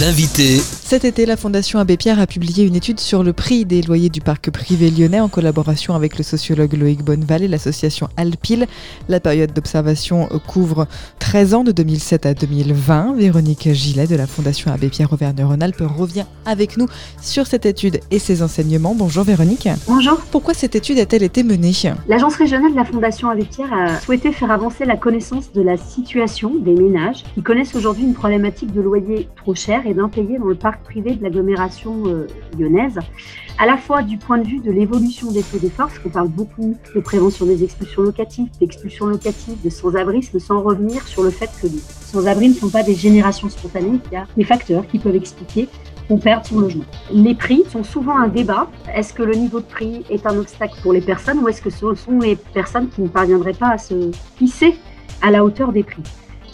L'invité Cet été, la Fondation Abbé Pierre a publié une étude sur le prix des loyers du parc privé lyonnais en collaboration avec le sociologue Loïc Bonneval et l'association Alpil. La période d'observation couvre 13 ans de 2007 à 2020. Véronique Gillet de la Fondation Abbé Pierre Auvergne-Rhône-Alpes revient avec nous sur cette étude et ses enseignements. Bonjour Véronique. Bonjour. Pourquoi cette étude a-t-elle été menée? L'agence régionale de la Fondation Abbé Pierre a souhaité faire avancer la connaissance de la situation des ménages qui connaissent aujourd'hui une problématique de loyer trop cher et d'impayés dans le parc privé de l'agglomération euh, lyonnaise, à la fois du point de vue de l'évolution des taux d'effort, parce qu'on parle beaucoup de prévention des expulsions locatives, d'expulsions locatives, de sans-abrisme, sans revenir sur le fait que les sans-abri ne sont pas des générations spontanées, il y a des facteurs qui peuvent expliquer qu'on perde son logement. Les prix sont souvent un débat. Est-ce que le niveau de prix est un obstacle pour les personnes ou est-ce que ce sont les personnes qui ne parviendraient pas à se hisser à la hauteur des prix?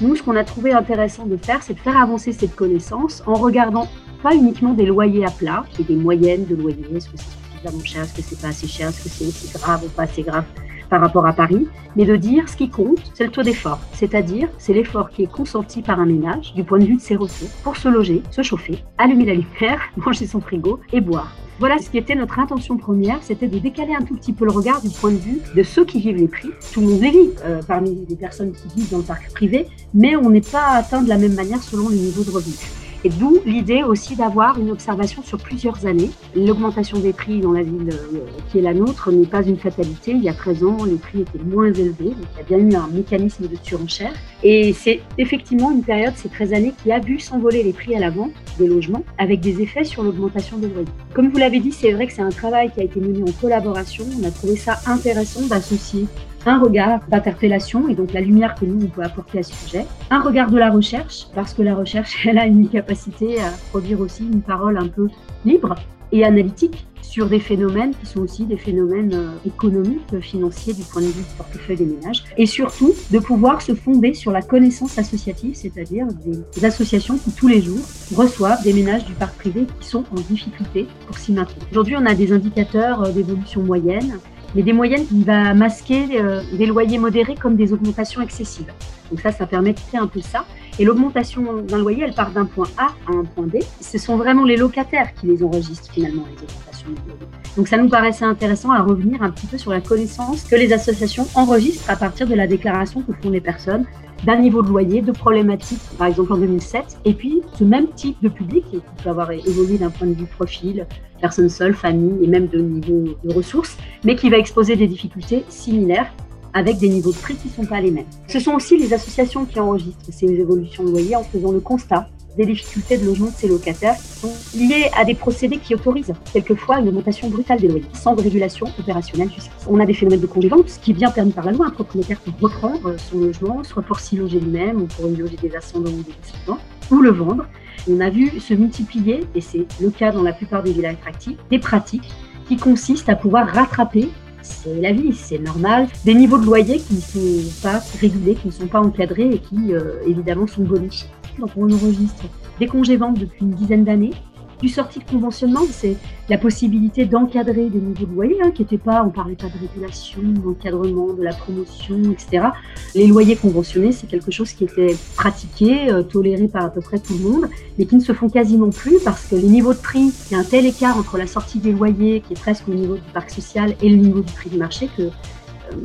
Nous, ce qu'on a trouvé intéressant de faire, c'est de faire avancer cette connaissance en regardant pas uniquement des loyers à plat et des moyennes de loyers. Est-ce que c'est suffisamment cher Est-ce que c'est pas assez cher Est-ce que c'est aussi grave ou pas assez grave par rapport à Paris, mais de dire ce qui compte, c'est le taux d'effort, c'est-à-dire c'est l'effort qui est consenti par un ménage du point de vue de ses ressources pour se loger, se chauffer, allumer la lumière, manger son frigo et boire. Voilà ce qui était notre intention première, c'était de décaler un tout petit peu le regard du point de vue de ceux qui vivent les prix. Tout le monde vit euh, parmi les personnes qui vivent dans le parc privé, mais on n'est pas atteint de la même manière selon le niveau de revenu. Et d'où l'idée aussi d'avoir une observation sur plusieurs années. L'augmentation des prix dans la ville euh, qui est la nôtre n'est pas une fatalité. Il y a 13 ans, les prix étaient moins élevés, donc il y a bien eu un mécanisme de surenchère. Et c'est effectivement une période, ces 13 années, qui a vu s'envoler les prix à la vente des logements avec des effets sur l'augmentation des loyers. Comme vous l'avez dit, c'est vrai que c'est un travail qui a été mené en collaboration. On a trouvé ça intéressant d'associer un regard d'interpellation et donc la lumière que nous on peut apporter à ce sujet, un regard de la recherche parce que la recherche elle a une capacité à produire aussi une parole un peu libre et analytique sur des phénomènes qui sont aussi des phénomènes euh, économiques, financiers du point de vue du portefeuille des ménages, et surtout de pouvoir se fonder sur la connaissance associative, c'est-à-dire des associations qui tous les jours reçoivent des ménages du parc privé qui sont en difficulté pour s'y maintenir. Aujourd'hui, on a des indicateurs euh, d'évolution moyenne, mais des moyennes qui va masquer euh, des loyers modérés comme des augmentations excessives. Donc ça, ça permet de faire un peu ça. Et l'augmentation d'un loyer, elle part d'un point A à un point B. Ce sont vraiment les locataires qui les enregistrent finalement, les augmentations de loyer. Donc ça nous paraissait intéressant à revenir un petit peu sur la connaissance que les associations enregistrent à partir de la déclaration que font les personnes d'un niveau de loyer, de problématiques, par exemple en 2007, et puis ce même type de public qui peut avoir évolué d'un point de vue profil, personne seule, famille et même de niveau de ressources, mais qui va exposer des difficultés similaires avec des niveaux de prix qui ne sont pas les mêmes. Ce sont aussi les associations qui enregistrent ces évolutions de loyer en faisant le constat des difficultés de logement de ces locataires qui sont liées à des procédés qui autorisent quelquefois une augmentation brutale des loyers, sans régulation opérationnelle jusqu'ici. On a des phénomènes de congé-vente, ce qui est bien permis par la loi. Un propriétaire peut reprendre son logement, soit pour s'y loger lui-même ou pour y loger des ascendants ou des descendants, ou le vendre. On a vu se multiplier, et c'est le cas dans la plupart des villages attractifs, des pratiques qui consistent à pouvoir rattraper c'est la vie, c'est normal. Des niveaux de loyer qui ne sont pas régulés, qui ne sont pas encadrés et qui, euh, évidemment, sont bonifiés. Donc, on enregistre des congés-ventes depuis une dizaine d'années du sortie de conventionnement, c'est la possibilité d'encadrer des niveaux de loyer, hein, qui n'étaient pas, on parlait pas de régulation, d'encadrement, de la promotion, etc. Les loyers conventionnés, c'est quelque chose qui était pratiqué, euh, toléré par à peu près tout le monde, mais qui ne se font quasiment plus parce que les niveaux de prix, il y a un tel écart entre la sortie des loyers, qui est presque au niveau du parc social, et le niveau du prix du marché, que euh,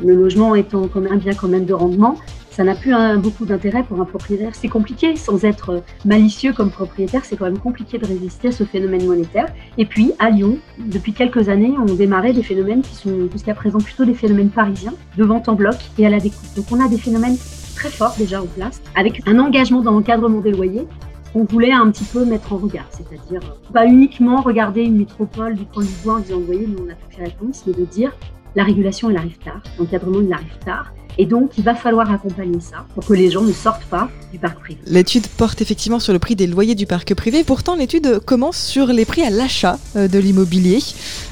le logement étant un bien quand même de rendement, ça n'a plus beaucoup d'intérêt pour un propriétaire. C'est compliqué, sans être malicieux comme propriétaire, c'est quand même compliqué de résister à ce phénomène monétaire. Et puis, à Lyon, depuis quelques années, on démarrait des phénomènes qui sont jusqu'à présent plutôt des phénomènes parisiens, de vente en bloc et à la découpe. Donc on a des phénomènes très forts déjà en place, avec un engagement dans l'encadrement des loyers qu'on voulait un petit peu mettre en regard, c'est-à-dire pas uniquement regarder une métropole du point de vue en disant, vous voyez, nous on a toutes les réponses, mais de dire, la régulation elle arrive tard, l'encadrement il arrive tard, et donc, il va falloir accompagner ça pour que les gens ne sortent pas du parc privé. L'étude porte effectivement sur le prix des loyers du parc privé. Pourtant, l'étude commence sur les prix à l'achat euh, de l'immobilier.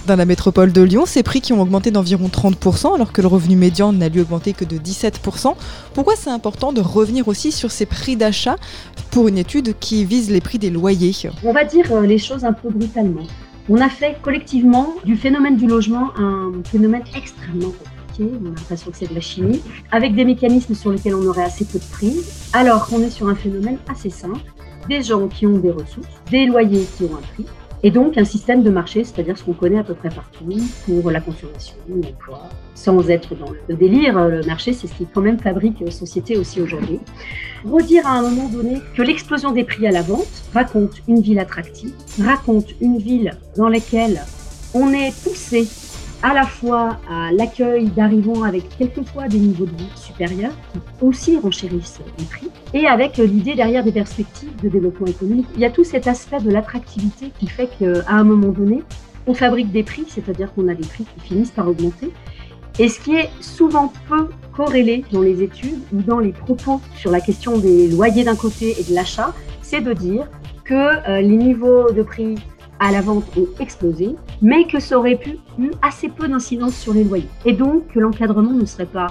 Dans la métropole de Lyon, ces prix qui ont augmenté d'environ 30%, alors que le revenu médian n'a lui augmenté que de 17%. Pourquoi c'est important de revenir aussi sur ces prix d'achat pour une étude qui vise les prix des loyers? On va dire euh, les choses un peu brutalement. On a fait collectivement du phénomène du logement un phénomène extrêmement complexe fabriqué, on a l'impression que c'est de la chimie, avec des mécanismes sur lesquels on aurait assez peu de prix, alors qu'on est sur un phénomène assez simple, des gens qui ont des ressources, des loyers qui ont un prix, et donc un système de marché, c'est-à-dire ce qu'on connaît à peu près partout pour la consommation, l'emploi, sans être dans le délire. Le marché, c'est ce qui quand même fabrique société aussi aujourd'hui. Redire à un moment donné que l'explosion des prix à la vente raconte une ville attractive, raconte une ville dans laquelle on est poussé à la fois à l'accueil d'arrivants avec quelquefois des niveaux de vie supérieurs qui aussi renchérissent les prix et avec l'idée derrière des perspectives de développement économique. Il y a tout cet aspect de l'attractivité qui fait qu'à un moment donné, on fabrique des prix, c'est-à-dire qu'on a des prix qui finissent par augmenter. Et ce qui est souvent peu corrélé dans les études ou dans les propos sur la question des loyers d'un côté et de l'achat, c'est de dire que euh, les niveaux de prix à la vente ont explosé, mais que ça aurait pu eu assez peu d'incidence sur les loyers. Et donc que l'encadrement ne serait pas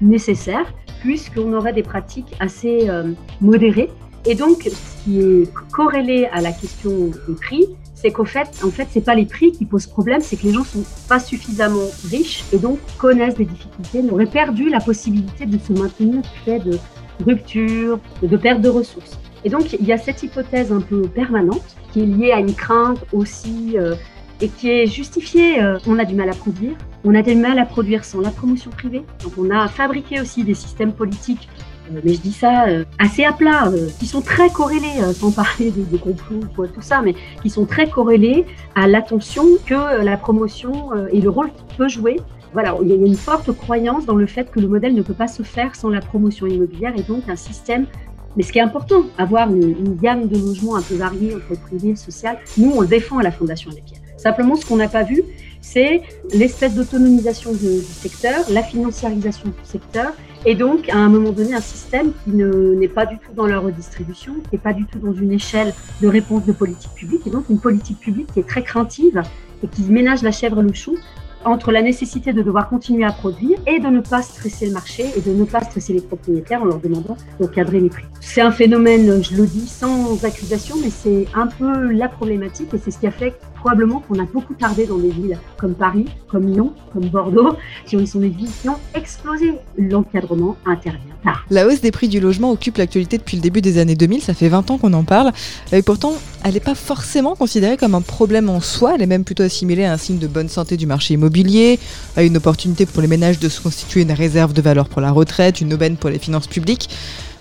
nécessaire, puisqu'on aurait des pratiques assez euh, modérées. Et donc, ce qui est corrélé à la question des prix, c'est qu'au fait, en fait, c'est pas les prix qui posent problème, c'est que les gens sont pas suffisamment riches et donc connaissent des difficultés, auraient perdu la possibilité de se maintenir du fait de rupture, de perte de ressources. Et donc, il y a cette hypothèse un peu permanente qui est liée à une crainte aussi euh, et qui est justifiée. Euh, on a du mal à produire. On a du mal à produire sans la promotion privée. Donc, on a fabriqué aussi des systèmes politiques, euh, mais je dis ça assez à plat, qui sont très corrélés, sans parler de, de complot ou tout ça, mais qui sont très corrélés à l'attention que la promotion et le rôle qu'il peut jouer voilà, il y a une forte croyance dans le fait que le modèle ne peut pas se faire sans la promotion immobilière et donc un système mais ce qui est important, avoir une, gamme de logements un peu variée entre privé et social, nous, on le défend à la Fondation des. Simplement, ce qu'on n'a pas vu, c'est l'espèce d'autonomisation du secteur, la financiarisation du secteur, et donc, à un moment donné, un système qui n'est pas du tout dans la redistribution, qui n'est pas du tout dans une échelle de réponse de politique publique, et donc une politique publique qui est très craintive et qui ménage la chèvre et le chou entre la nécessité de devoir continuer à produire et de ne pas stresser le marché et de ne pas stresser les propriétaires en leur demandant d'encadrer les prix. C'est un phénomène, je le dis sans accusation, mais c'est un peu la problématique et c'est ce qui a fait probablement qu'on a beaucoup tardé dans des villes comme Paris, comme Lyon, comme Bordeaux, qui sont des villes qui ont explosé. L'encadrement intervient tard. La hausse des prix du logement occupe l'actualité depuis le début des années 2000, ça fait 20 ans qu'on en parle, et pourtant elle n'est pas forcément considérée comme un problème en soi, elle est même plutôt assimilée à un signe de bonne santé du marché immobilier, à une opportunité pour les ménages de se constituer une réserve de valeur pour la retraite, une aubaine pour les finances publiques.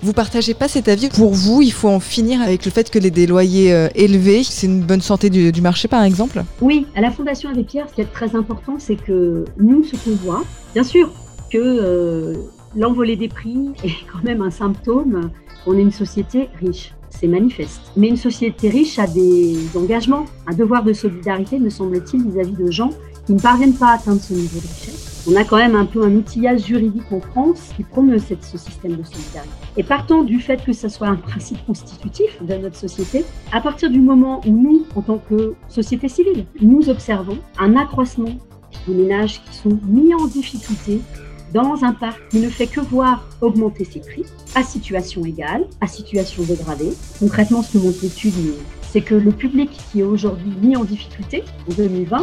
Vous partagez pas cet avis Pour vous, il faut en finir avec le fait que les loyers euh, élevés, c'est une bonne santé du, marché, par exemple? Oui, à la Fondation Abbé Pierre, ce qui est très important, c'est que nous, ce qu'on voit, bien sûr que euh, l'envolée des prix est quand même un symptôme. On est une société riche c'est manifeste. Mais une société riche a des engagements, un devoir de solidarité, me semble-t-il, vis-à-vis de gens qui ne parviennent pas à atteindre ce niveau de richesse on a quand même un peu un outillage juridique en France qui promeut ce système de solidarité. Et partant du fait que ce soit un principe constitutif de notre société, à partir du moment où nous, en tant que société civile, nous observons un accroissement des ménages qui sont mis en difficulté dans un parc qui ne fait que voir augmenter ses prix à situation égale, à situation dégradée. Concrètement, ce que montre l'étude, c'est que le public qui est aujourd'hui mis en difficulté en 2020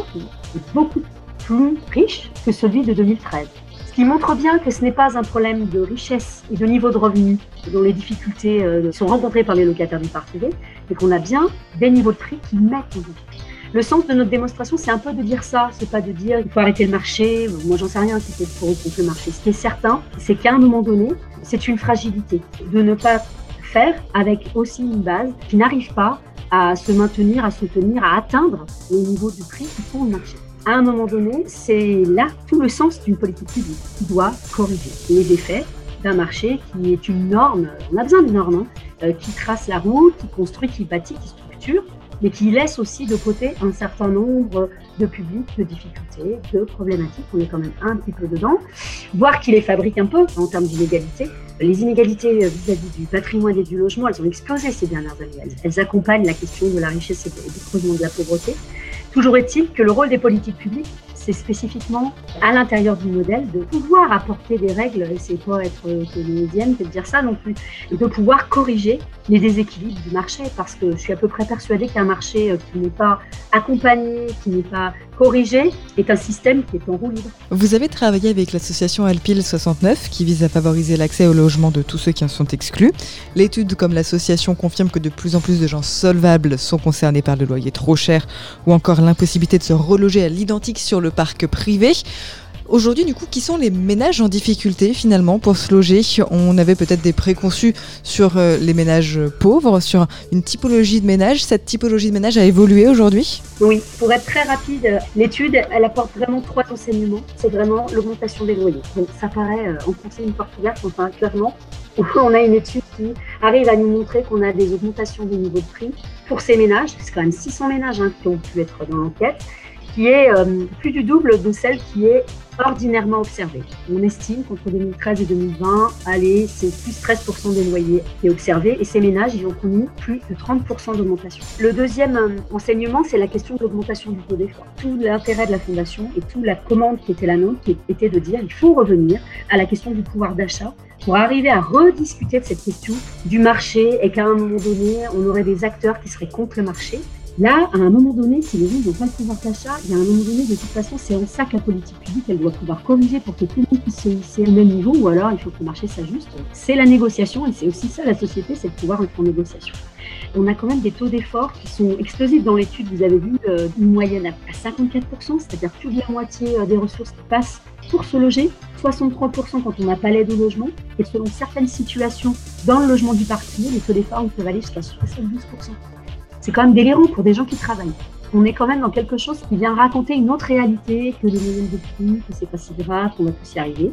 est beaucoup plus riche que celui de 2013. Ce qui montre bien que ce n'est pas un problème de richesse et de niveau de revenu dont les difficultés euh, sont rencontrées par les locataires du parc privé, mais qu'on a bien des niveaux de prix qui mettent en difficulté. Le sens de notre démonstration, c'est un peu de dire ça, c'est pas de dire il faut arrêter le marché, moi j'en sais rien si c'est pour contre le marché. Ce qui est certain, c'est qu'à un moment donné, c'est une fragilité de ne pas faire avec aussi une base qui n'arrive pas à se maintenir, à se tenir, à atteindre les niveaux du prix qui font le marché à un moment donné, c'est là tout le sens d'une politique publique qui doit corriger les effets d'un marché qui est une norme, on a besoin d'une norme, hein, euh, qui trace la route, qui construit, qui bâtit, qui structure, mais qui laisse aussi de côté un certain nombre de publics, de difficultés, de problématiques. On est quand même un petit peu dedans, voire qui les fabrique un peu en termes d'inégalités. Les inégalités vis-à-vis du patrimoine et du logement, elles ont explosé ces dernières années. Elles, accompagnent la question de la richesse et du creusement de la pauvreté. Toujours est-il que le rôle des politiques publiques, c'est spécifiquement à l'intérieur du modèle de pouvoir apporter des règles, et c'est pas être comédienne que de dire ça non plus, de pouvoir corriger les déséquilibres du marché, parce que je suis à peu près persuadée qu'un marché euh, qui n'est pas accompagné, qui n'est pas corrigé, est un système qui est en roue libre. Vous avez travaillé avec l'association Alpil 69, qui vise à favoriser l'accès au logement de tous ceux qui en sont exclus. L'étude, comme l'association, confirme que de plus en plus de gens solvables sont concernés par le loyer trop cher ou encore l'impossibilité de se reloger à l'identique sur le parc privé. Aujourd'hui, du coup, qui sont les ménages en difficulté finalement pour se loger? On avait peut-être des préconçus sur euh, les ménages pauvres, sur une typologie de ménage. Cette typologie de ménage a évolué aujourd'hui? Oui, pour être très rapide, l'étude, elle apporte vraiment trois enseignements. C'est vraiment l'augmentation des loyers. Donc ça paraît euh, enfoncer une porte ouverte, enfin clairement. On a une étude qui arrive à nous montrer qu'on a des augmentations des niveaux de prix pour ces ménages. C'est quand même 600 ménages hein, qui ont pu être dans l'enquête qui est euh, plus du double de celle qui est ordinairement observée. On estime qu'entre 2013 et 2020, allez, c'est plus 13% des loyers qui est observé et ces ménages, ils ont connu plus de 30% d'augmentation. Le deuxième euh, enseignement, c'est la question de l'augmentation du taux d'effort. Tout l'intérêt de la Fondation et toute la commande qui était la nôtre, qui était de dire il faut revenir à la question du pouvoir d'achat pour arriver à rediscuter de cette question du marché et qu'à un moment donné, on aurait des acteurs qui seraient contre le marché Là, à un moment donné, si les gens n'ont pas le pouvoir d'achat, il y a un moment donné, de toute façon, c'est en ça que la politique publique, elle doit pouvoir corriger pour que tout le monde puisse se hisser au même niveau, ou alors il faut que le marché s'ajuste. C'est la négociation, et c'est aussi ça la société, c'est de pouvoir être en négociation. On a quand même des taux d'effort qui sont explosifs dans l'étude. Vous avez vu euh, une moyenne à 54%, c'est-à-dire plus de la moitié euh, des ressources qui passent pour se loger, 63% quand on n'a pas l'aide au logement, et selon certaines situations dans le logement du particulier, les taux d'effort peuvent aller jusqu'à 72% c'est quand même délirant pour des gens qui travaillent. On est quand même dans quelque chose qui vient raconter une autre réalité que les de prix, que c'est pas si grave, qu'on va tous y arriver.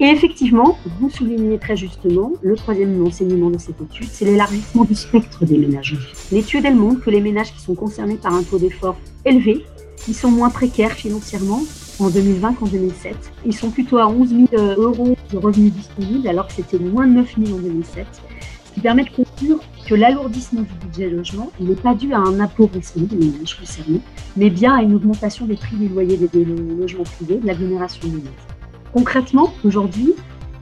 Et effectivement, vous soulignez très justement, le troisième enseignement de cette étude, c'est l'élargissement du spectre des ménages. L'étude, elle montre que les ménages qui sont concernés par un taux d'effort élevé, ils sont moins précaires financièrement en 2020 qu'en 2007. Ils sont plutôt à 11 000 euros de revenus disponibles alors que c'était moins de 9 000 en 2007 qui permet de conclure que l'alourdissement du budget logement n'est pas dû à un appauvrissement des ménages concernés, mais bien à une augmentation des prix des loyers des, logements privés, de l'agglomération ménages. Concrètement, aujourd'hui,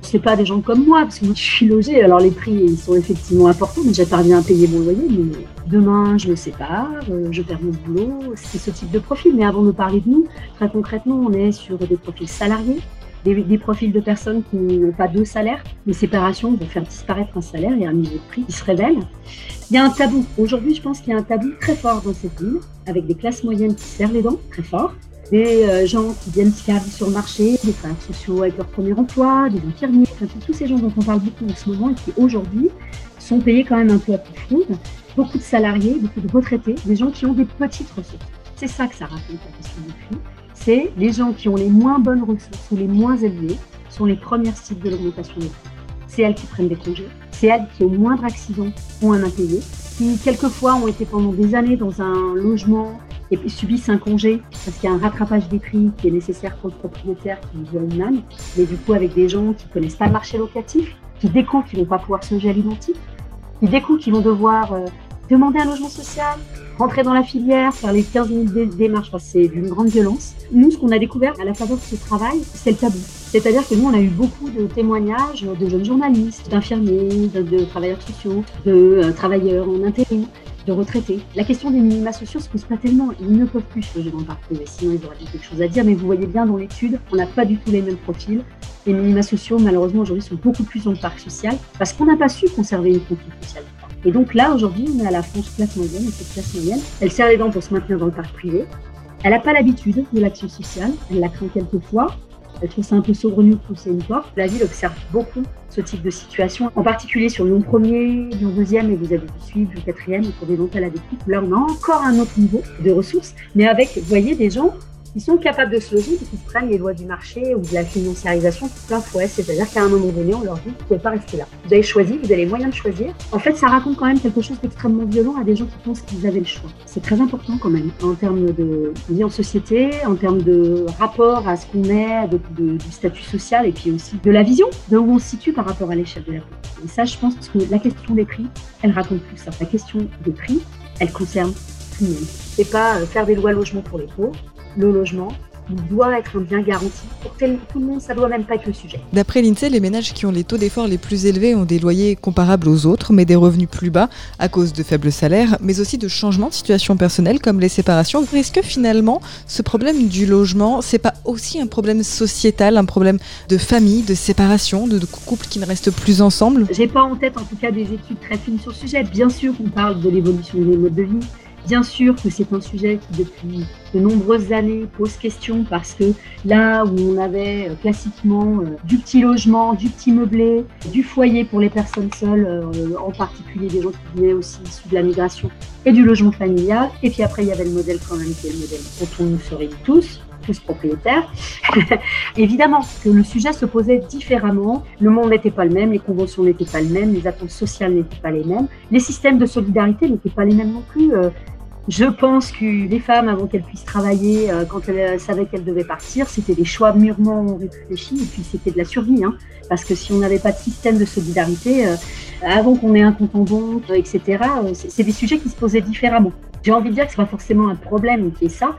ce n'est pas des gens comme moi, parce que moi je suis logée, alors les prix ils sont effectivement importants, mais j'interviens à payer mon loyer, mais demain je me sépare, euh, je perds mon boulot, c'est ce type de profil. Mais avant de parler de nous, très concrètement, on est sur des profils salariés, des, profils de personnes qui n'ont pas deux salaires. Les séparations vont faire disparaître un salaire et un niveau de prix qui se révèle. Il y a un tabou. Aujourd'hui, je pense qu'il y a un tabou très fort dans cette ville, avec des classes moyennes qui serrent les dents, très fort, des euh, gens qui viennent se faire sur le marché, des travailleurs sociaux avec leur premier emploi, des infirmiers, tous ces gens dont on parle beaucoup en ce moment et qui aujourd'hui sont payés quand même un peu à coup de. Beaucoup de salariés, beaucoup de retraités, des gens qui ont des petites ressources. C'est ça que ça raconte la question du prix c'est les gens qui ont les moins bonnes ressources ou les moins élevées sont les premières cibles de l'augmentation des prix. C'est elles qui prennent des congés, c'est elles qui, au moindre accident, ont un impayé, qui quelquefois ont été pendant des années dans un logement et subissent un congé parce qu'il y a un rattrapage des prix qui est nécessaire pour le propriétaire qui voit une âme, mais du coup avec des gens qui ne connaissent pas le marché locatif, qui découvrent qu'ils ne vont pas pouvoir se loger à l'identique, qui découvrent qu'ils vont devoir euh, demander un logement social, rentrer dans la filière, faire les 15 000 démarches, c'est d'une grande violence. Nous, ce qu'on a découvert à la faveur de ce travail, c'est le tabou. C'est-à-dire que nous, on a eu beaucoup de témoignages de jeunes journalistes, d'infirmiers, de, travailleurs sociaux, de euh, travailleurs en intérim, de retraités. La question des minima sociaux se pose pas tellement. Ils ne peuvent plus loger dans le parc privé, sinon ils auraient quelque chose à dire. Mais vous voyez bien dans l'étude, on n'a pas du tout les mêmes profils. Les minima sociaux, malheureusement, aujourd'hui, sont beaucoup plus dans le parc social parce qu'on n'a pas su conserver une conflit sociale. Et donc là, aujourd'hui, on est à la France classe moyenne, et cette classe moyenne, elle serre les dents pour se maintenir dans le parc privé. Elle n'a pas l'habitude de l'action sociale, elle la craint quelquefois, elle trouve ça un peu saugrenu de pousser une porte. La ville observe beaucoup ce type de situation, en particulier sur Lyon 1er, Lyon 2e, et vous avez dû suivre le 4e pour des dentelles à des Là, on a encore un autre niveau de ressources, mais avec, vous voyez, des gens ils sont capables de se loger et qui se prennent les lois du marché ou de la financiarisation tout plein fouet. C'est-à-dire qu'à un moment donné, on leur dit, vous ne pouvez pas rester là. Vous avez choisi, vous avez les moyens de choisir. En fait, ça raconte quand même quelque chose d'extrêmement violent à des gens qui pensent qu'ils avaient le choix. C'est très important quand même, en termes de vie en société, en termes de rapport à ce qu'on est, de, du statut social et puis aussi de la vision, de où on se situe par rapport à l'échelle de la politique. Et ça, je pense que la question des prix, elle raconte tout ça. La question des prix, elle concerne tout le monde. C'est pas euh, faire des lois logement pour les pauvres, le logement, doit être un bien garanti. Pour tout le monde, ça doit même pas être le sujet. D'après l'INSEE, les ménages qui ont les taux d'effort les plus élevés ont des loyers comparables aux autres, mais des revenus plus bas à cause de faibles salaires, mais aussi de changements de situation personnelle comme les séparations. Est-ce que finalement, ce problème du logement, c'est pas aussi un problème sociétal, un problème de famille, de séparation, de, couples qui ne restent plus ensemble? J'ai pas en tête en tout cas des études très fines sur le sujet. Bien sûr qu'on parle de l'évolution des modes de vie, Bien sûr que c'est un sujet qui, depuis de nombreuses années, pose question parce que là où on avait euh, classiquement euh, du petit logement, du petit meublé, du foyer pour les personnes seules, euh, en particulier des gens qui venaient aussi issus de la migration, et du logement familial, et puis après il y avait le modèle quand même qui est le modèle dont on nous serait tous, tous propriétaires. Évidemment que le sujet se posait différemment, le monde n'était pas le même, les conventions n'étaient pas les mêmes, les attentes sociales n'étaient pas les mêmes, les systèmes de solidarité n'étaient pas les mêmes non plus. Je pense que les femmes, avant qu'elles puissent travailler, euh, quand elles savaient qu'elles devaient partir, c'était des choix mûrement réfléchis et puis c'était de la survie. Hein, parce que si on n'avait pas de système de solidarité, euh, avant qu'on ait un compte en banque, etc., euh, c'est des sujets qui se posaient différemment. J'ai envie de dire que ce n'est pas forcément un problème qui est ça.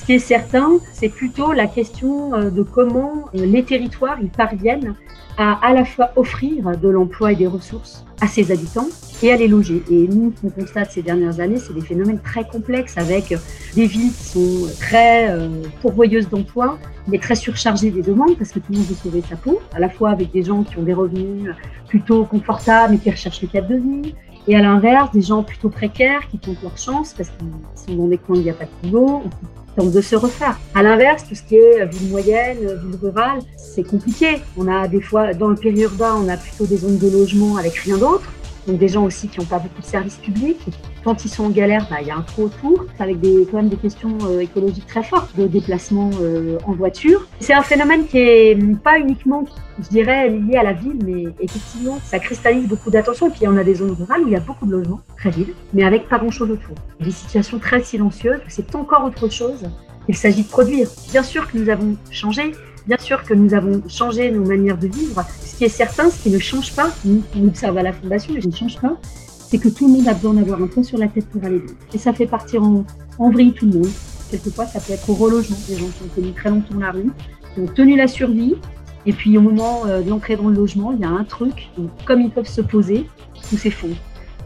Ce qui est certain, c'est plutôt la question de comment les territoires ils parviennent à à la fois offrir de l'emploi et des ressources à ses habitants et à les loger. Et nous, ce qu'on constate ces dernières années, c'est des phénomènes très complexes avec des villes qui sont très euh, pourvoyeuses d'emplois, mais très surchargées des demandes parce que tout le monde veut sauver sa peau, à la fois avec des gens qui ont des revenus plutôt confortables et qui recherchent le cadre de vie, et à l'inverse, des gens plutôt précaires qui tentent leur chance parce qu'ils sont dans des coins où il n'y a pas de boulot, tentent de se refaire. À l'inverse, tout ce qui est ville moyenne, ville rurale, c'est compliqué. On a des fois, dans le périurbain, on a plutôt des zones de logement avec rien d'autre. Donc des gens aussi qui n'ont pas beaucoup de services publics. Quand ils sont en galère, bah, il y a un trou autour, avec des, quand même des questions euh, écologiques très fortes de déplacement euh, en voiture. C'est un phénomène qui est pas uniquement, je dirais, lié à la ville, mais effectivement, ça cristallise beaucoup d'attention. Et puis, on a des zones rurales où il y a beaucoup de logements, très vides, mais avec pas grand-chose autour. Des situations très silencieuses, c'est encore autre chose. Il s'agit de produire. Bien sûr que nous avons changé, Bien sûr que nous avons changé nos manières de vivre. Ce qui est certain, ce qui ne change pas, nous, on observe à la Fondation, et je ne change pas, c'est que tout le monde a besoin d'avoir un toit sur la tête pour aller vivre. Et ça fait partir en, en vrille tout le monde. Quelquefois, ça peut être au relogement, des gens qui ont tenu très longtemps la rue, qui ont tenu la survie, et puis au moment euh, de l'entrée dans le logement, il y a un truc, comme ils peuvent se poser, tout s'effondre.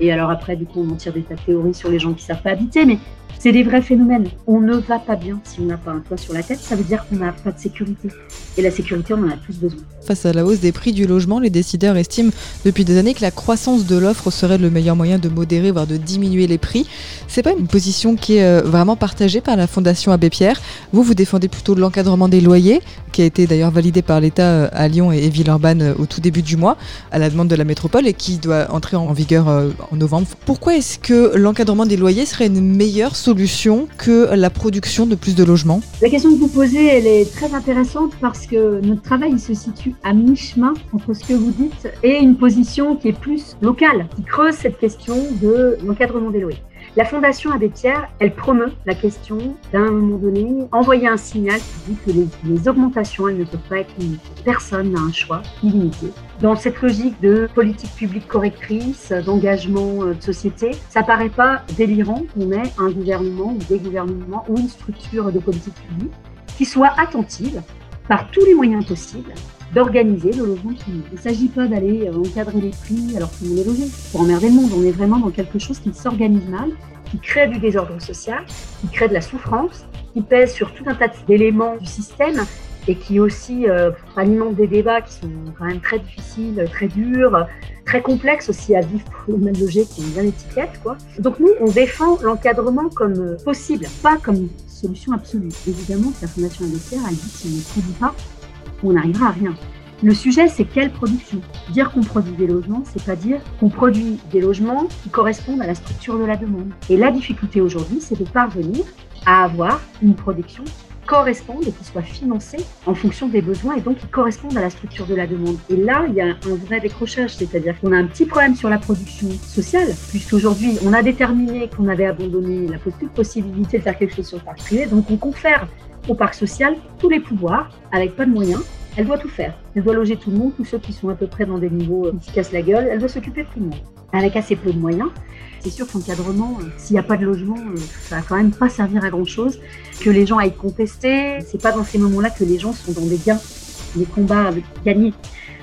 Et alors après, du coup, on tire des tas de théories sur les gens qui savent pas habiter, mais c'est des vrais phénomènes. On ne va pas bien si on n'a pas un toit sur la tête, ça veut dire qu'on n'a pas de sécurité. Et la sécurité, on en a tous besoin. Face à la hausse des prix du logement, les décideurs estiment depuis des années que la croissance de l'offre serait le meilleur moyen de modérer, voire de diminuer les prix. C'est pas une position qui est euh, vraiment partagée par la Fondation Abbé Pierre. Vous, vous défendez plutôt l'encadrement des loyers, qui a été d'ailleurs validé par l'État euh, à Lyon et Villeurbanne euh, au tout début du mois, à la demande de la métropole, et qui doit entrer en vigueur en novembre. Pourquoi est-ce que l'encadrement des loyers serait une meilleure solution que la production de plus de logements? La question que vous posez, elle est très intéressante parce que notre travail se situe à mi-chemin entre ce que vous dites et une position qui est plus locale, qui creuse cette question de l'encadrement des loyers. La Fondation Abbé Pierre, elle promeut la question d'un moment donné, envoyer un signal qui dit que les, augmentations, elles ne peuvent pas être limitées. Personne n'a un choix illimité. Dans cette logique de politique publique correctrice, d'engagement euh, de société, ça paraît pas délirant qu'on ait un gouvernement ou des gouvernements ou une structure de politique publique qui soit attentive par tous les moyens possibles d'organiser le logement de Il ne s'agit pas d'aller euh, encadrer les prix alors qu'on est logé pour emmerder le monde. On est vraiment dans quelque chose qui s'organise mal, qui crée du désordre social, qui crée de la souffrance, qui pèse sur tout un tas d'éléments du système et qui aussi euh, alimente des débats qui sont quand même très difficiles, très durs, très complexes aussi à vivre pour le même loger qui ont bien étiquette. Quoi. Donc nous, on défend l'encadrement comme euh, possible, pas comme solution absolue. Évidemment, la Fondation Investir, elle dit que si on ne produit pas, on n'arrivera à rien. Le sujet, c'est quelle production? Dire qu'on produit des logements, c'est pas dire qu'on produit des logements qui correspondent à la structure de la demande. Et la difficulté aujourd'hui, c'est de parvenir à avoir une production qui corresponde et qui soit financée en fonction des besoins et donc qui corresponde à la structure de la demande. Et là, il y a un vrai décrochage, c'est-à-dire qu'on a un petit problème sur la production sociale, puisqu'aujourd'hui, on a déterminé qu'on avait abandonné la possibilité de faire quelque chose sur le parc privé, donc on confère au parc social tous les pouvoirs avec pas de moyens Elle doit tout faire. Elle doit loger tout le monde, tous ceux qui sont à peu près dans des niveaux qui se cassent la gueule. Elle doit s'occuper de tout le monde. Avec assez peu de moyens. C'est sûr qu'encadrement, s'il n'y a pas de logement, ça va quand même pas servir à grand chose. Que les gens aillent contester, c'est pas dans ces moments-là que les gens sont dans des gains, des combats gagnés.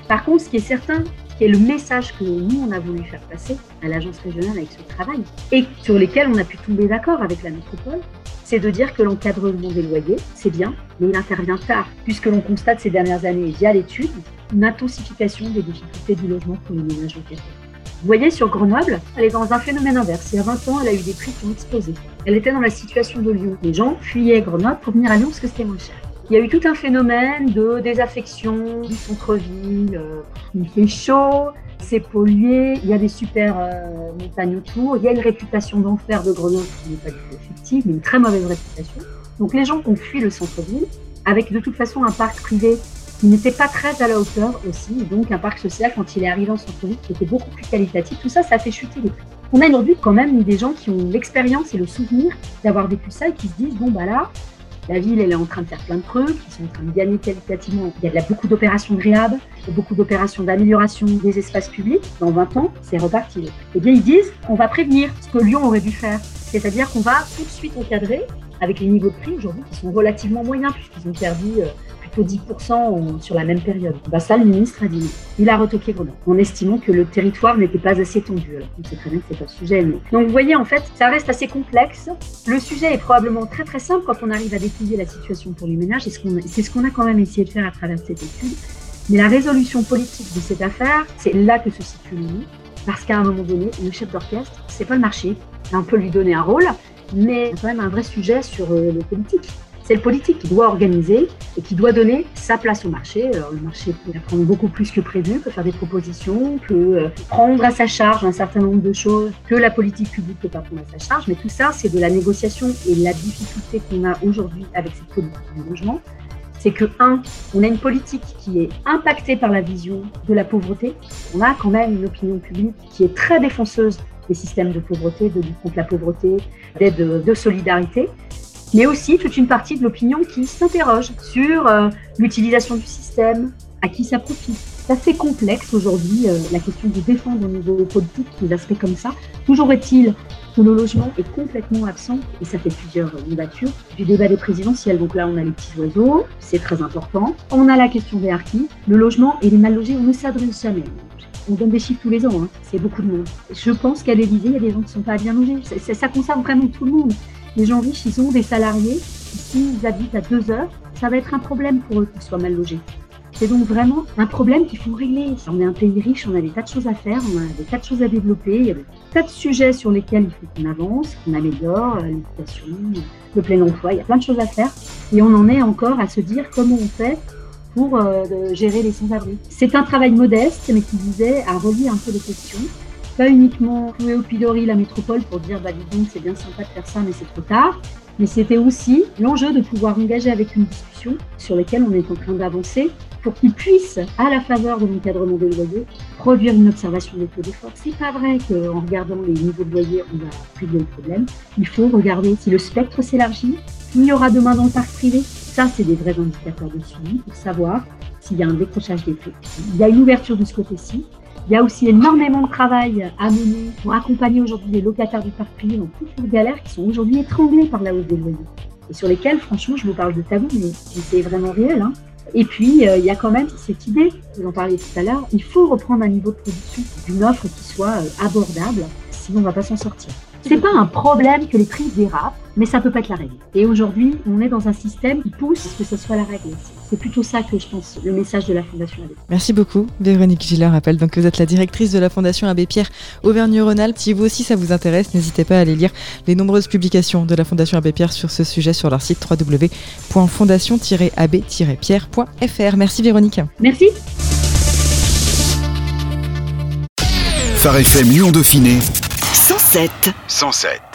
Par contre, ce qui est certain, qui est le message que nous, on a voulu faire passer à l'agence régionale avec ce travail, et sur lesquels on a pu tomber d'accord avec la métropole, c'est de dire que l'encadrement des loyers, c'est bien, mais il intervient tard, puisque l'on constate ces dernières années, via l'étude, une intensification des difficultés du logement pour les ménages locataires. Vous voyez, sur Grenoble, elle est dans un phénomène inverse. Il y a 20 ans, elle a eu des prix qui ont explosé. Elle était dans la situation de Lyon. Les gens fuyaient Grenoble pour venir à Lyon parce que c'était moins cher. Il y a eu tout un phénomène de désaffection du centre-ville. Euh, il fait chaud, c'est pollué, il y a des super euh, montagnes autour, il y a une réputation d'enfer de Grenoble qui n'est pas du tout effective, mais une très mauvaise réputation. Donc les gens ont fui le centre-ville, avec de toute façon un parc privé qui n'était pas très à la hauteur aussi, donc un parc social quand il est arrivé en centre-ville qui était beaucoup plus qualitatif. Tout ça, ça fait chuter les prix. On a aujourd'hui quand même des gens qui ont l'expérience et le souvenir d'avoir vécu ça et qui se disent bon bah là, la ville, elle est en train de faire plein de trucs, ils sont en train de gagner qualitativement. Il y a beaucoup d'opérations de beaucoup d'opérations d'amélioration des espaces publics. Dans 20 ans, c'est reparti. Eh bien, ils disent, on va prévenir ce que Lyon aurait dû faire. C'est-à-dire qu'on va tout de suite encadrer avec les niveaux de prix aujourd'hui qui sont relativement moyens puisqu'ils ont perdu euh, 10% sur la même période. Bah ça, le ministre a dit non. Il a retoqué Grenoble en estimant que le territoire n'était pas assez tendu. Alors, on très bien que c'est pas le sujet. Mais... Donc, vous voyez, en fait, ça reste assez complexe. Le sujet est probablement très très simple quand on arrive à déplier la situation pour les ménages. C'est ce qu'on a quand même essayé de faire à travers cette étude. Mais la résolution politique de cette affaire, c'est là que se situe le Parce qu'à un moment donné, le chef d'orchestre, c'est pas le marché. On peut lui donner un rôle, mais a quand même un vrai sujet sur euh, le politique. C'est le politique qui doit organiser et qui doit donner sa place au marché. Le marché peut prendre beaucoup plus que prévu, peut faire des propositions, peut euh, prendre à sa charge un certain nombre de choses que la politique publique ne peut pas prendre à sa charge. Mais tout ça, c'est de la négociation et la difficulté qu'on a aujourd'hui avec cette politique du logement. C'est que, un, on a une politique qui est impactée par la vision de la pauvreté. On a quand même une opinion publique qui est très défenseuse des systèmes de pauvreté, de lutte contre la pauvreté, d'aide de solidarité mais aussi toute une partie de l'opinion qui s'interroge sur euh, l'utilisation du système, à qui ça profite. C'est assez complexe aujourd'hui euh, la question de défendre au niveau politique des aspects comme ça. Toujours est-il que le logement est complètement absent, et ça fait plusieurs mandatures, du débat des présidentielles. Donc là, on a les petits oiseaux, c'est très important. On a la question des harkis. Le logement et les mal logés, on ne s'adresse jamais. On donne des chiffres tous les ans, hein. c'est beaucoup de monde. Je pense qu'à l'Élysée, il y a des gens qui ne sont pas bien logés. ça concerne vraiment tout le monde. Les gens riches, ils ont des salariés. S'ils habitent à deux heures, ça va être un problème pour eux qu'ils soient mal logés. C'est donc vraiment un problème qu'il faut régler. On est un pays riche, on a des tas de choses à faire, on a des tas de choses à développer, il y a des tas de sujets sur lesquels il faut qu'on avance, qu'on améliore, euh, l'éducation, le plein emploi, il y a plein de choses à faire. Et on en est encore à se dire comment on fait pour euh, gérer les sans-abri. C'est un travail modeste, mais qui visait à relier un peu les questions pas uniquement jouer au pilori la métropole pour dire bah donc c'est bien sympa de faire ça mais c'est trop tard, mais c'était aussi l'enjeu de pouvoir engager avec une discussion sur laquelle on est en train d'avancer pour qu'ils puissent, à la faveur de l'encadrement des loyers, produire une observation des taux d'effort. C'est pas vrai qu'en regardant les niveaux de loyer, on va régler le problème. Il faut regarder si le spectre s'élargit, qu'il y aura demain dans le parc privé. Ça, c'est des vrais indicateurs de suivi pour savoir s'il y a un décrochage des prix. Il y a une ouverture de ce côté-ci. Il y a aussi énormément de travail à mener pour accompagner aujourd'hui les locataires du parc privé dans toutes leurs galères qui sont aujourd'hui étranglés par la hausse des loyers et sur lesquels, franchement, je vous parle de tabou, mais, c'est vraiment réel. Hein. Et puis, euh, il y a quand même cette idée, vous en parliez tout à l'heure, il faut reprendre un niveau de production d'une offre qui soit euh, abordable, sinon on ne va pas s'en sortir. C'est pas un problème que les prix dérapent, mais ça peut pas être la règle. Et aujourd'hui, on est dans un système qui pousse que ce soit la règle. C'est plutôt ça que je pense, le message de la Fondation Abbé. Merci beaucoup, Véronique Gillard. Rappelle donc que vous êtes la directrice de la Fondation Abbé Pierre Auvergne-Rhône-Alpes. Si vous aussi ça vous intéresse, n'hésitez pas à aller lire les nombreuses publications de la Fondation Abbé Pierre sur ce sujet sur leur site www.fondation-abbé-pierre.fr. Merci Véronique. Merci. Phare FM Lyon Dauphiné 107. 107.